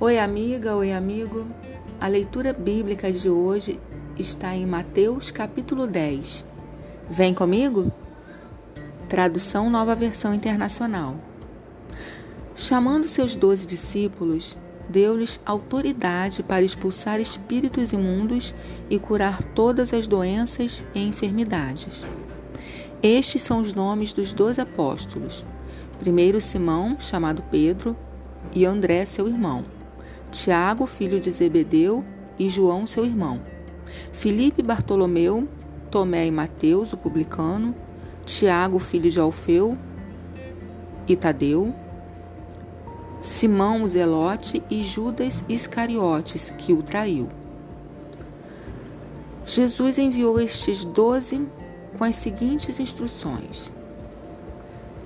Oi, amiga, oi, amigo. A leitura bíblica de hoje está em Mateus capítulo 10. Vem comigo? Tradução Nova Versão Internacional. Chamando seus doze discípulos, deu-lhes autoridade para expulsar espíritos imundos e curar todas as doenças e enfermidades. Estes são os nomes dos doze apóstolos. Primeiro Simão, chamado Pedro, e André, seu irmão. Tiago, filho de Zebedeu, e João, seu irmão. Filipe, Bartolomeu, Tomé e Mateus, o publicano. Tiago, filho de Alfeu, e Tadeu. Simão, o Zelote, e Judas Iscariotes, que o traiu. Jesus enviou estes doze com as seguintes instruções: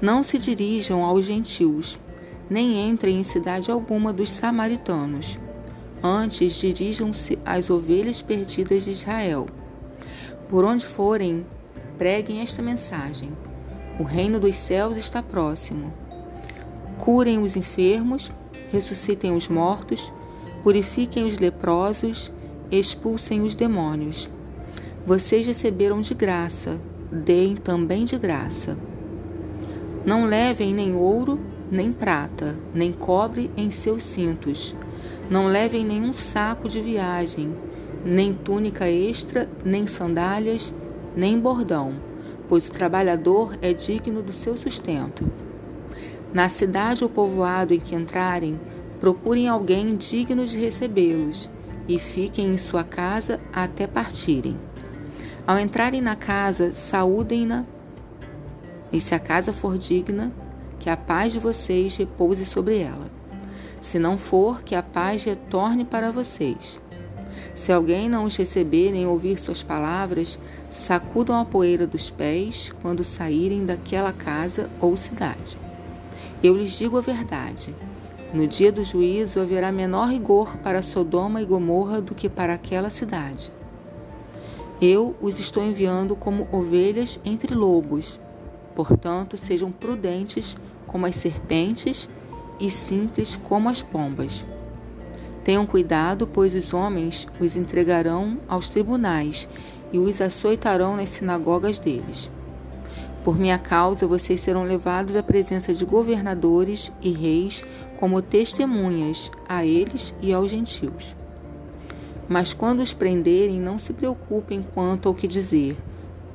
Não se dirijam aos gentios, nem entrem em cidade alguma dos samaritanos. Antes dirijam-se às ovelhas perdidas de Israel. Por onde forem, preguem esta mensagem: O reino dos céus está próximo. Curem os enfermos, ressuscitem os mortos, purifiquem os leprosos, expulsem os demônios. Vocês receberam de graça, deem também de graça. Não levem nem ouro, nem prata, nem cobre em seus cintos. Não levem nenhum saco de viagem, nem túnica extra, nem sandálias, nem bordão, pois o trabalhador é digno do seu sustento. Na cidade ou povoado em que entrarem, procurem alguém digno de recebê-los e fiquem em sua casa até partirem. Ao entrarem na casa, saúdem-na, e se a casa for digna, que a paz de vocês repouse sobre ela. Se não for, que a paz retorne para vocês. Se alguém não os receber nem ouvir suas palavras, sacudam a poeira dos pés quando saírem daquela casa ou cidade. Eu lhes digo a verdade. No dia do juízo haverá menor rigor para Sodoma e Gomorra do que para aquela cidade. Eu os estou enviando como ovelhas entre lobos. Portanto, sejam prudentes como as serpentes e simples como as pombas. Tenham cuidado, pois os homens os entregarão aos tribunais e os açoitarão nas sinagogas deles. Por minha causa, vocês serão levados à presença de governadores e reis como testemunhas a eles e aos gentios. Mas quando os prenderem, não se preocupem quanto ao que dizer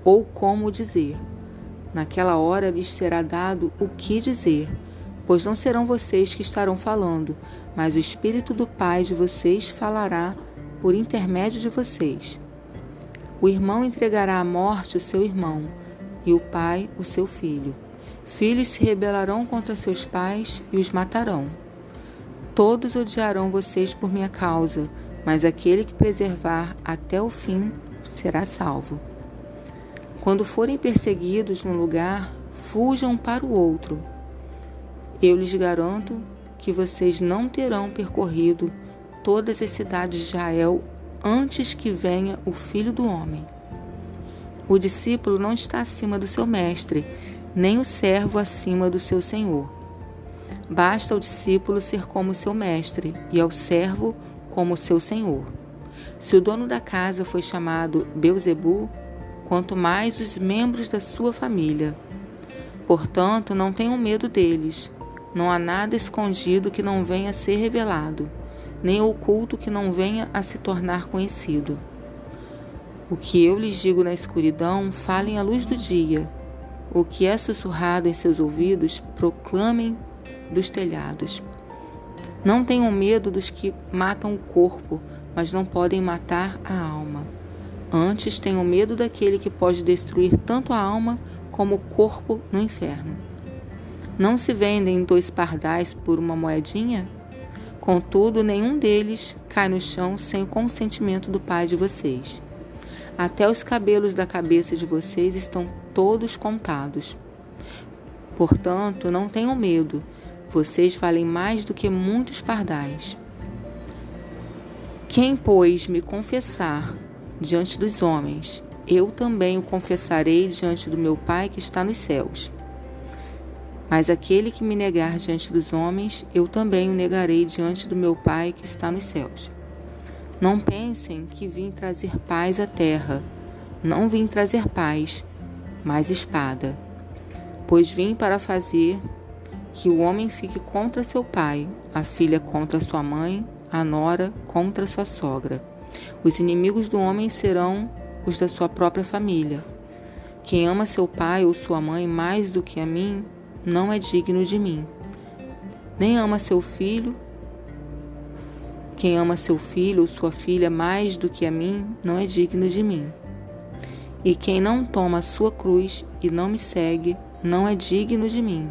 ou como dizer. Naquela hora lhes será dado o que dizer, pois não serão vocês que estarão falando, mas o Espírito do Pai de vocês falará por intermédio de vocês. O irmão entregará à morte o seu irmão, e o pai o seu filho. Filhos se rebelarão contra seus pais e os matarão. Todos odiarão vocês por minha causa mas aquele que preservar até o fim será salvo. Quando forem perseguidos num lugar, fujam para o outro. Eu lhes garanto que vocês não terão percorrido todas as cidades de Israel antes que venha o Filho do Homem. O discípulo não está acima do seu mestre, nem o servo acima do seu senhor. Basta ao discípulo ser como seu mestre e ao servo como seu senhor. Se o dono da casa foi chamado Beuzebu, quanto mais os membros da sua família. Portanto, não tenham medo deles. Não há nada escondido que não venha a ser revelado, nem oculto que não venha a se tornar conhecido. O que eu lhes digo na escuridão, falem à luz do dia. O que é sussurrado em seus ouvidos, proclamem dos telhados. Não tenham medo dos que matam o corpo, mas não podem matar a alma. Antes tenham medo daquele que pode destruir tanto a alma como o corpo no inferno. Não se vendem dois pardais por uma moedinha? Contudo, nenhum deles cai no chão sem o consentimento do Pai de vocês. Até os cabelos da cabeça de vocês estão todos contados. Portanto, não tenham medo vocês valem mais do que muitos pardais. Quem, pois, me confessar diante dos homens, eu também o confessarei diante do meu Pai que está nos céus. Mas aquele que me negar diante dos homens, eu também o negarei diante do meu Pai que está nos céus. Não pensem que vim trazer paz à terra. Não vim trazer paz, mas espada. Pois vim para fazer que o homem fique contra seu pai, a filha contra sua mãe, a nora contra sua sogra. Os inimigos do homem serão os da sua própria família. Quem ama seu pai ou sua mãe mais do que a mim, não é digno de mim. Nem ama seu filho. Quem ama seu filho ou sua filha mais do que a mim, não é digno de mim. E quem não toma a sua cruz e não me segue, não é digno de mim.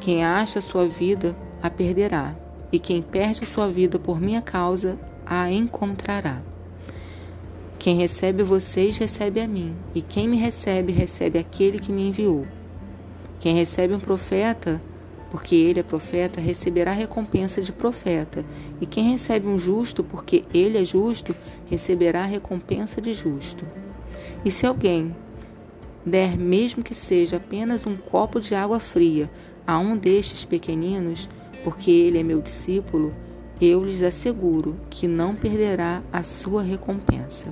Quem acha sua vida, a perderá, e quem perde a sua vida por minha causa, a encontrará. Quem recebe vocês, recebe a mim, e quem me recebe, recebe aquele que me enviou. Quem recebe um profeta, porque ele é profeta, receberá recompensa de profeta. E quem recebe um justo, porque ele é justo, receberá recompensa de justo. E se alguém der, mesmo que seja apenas um copo de água fria, a um destes pequeninos, porque ele é meu discípulo, eu lhes asseguro que não perderá a sua recompensa.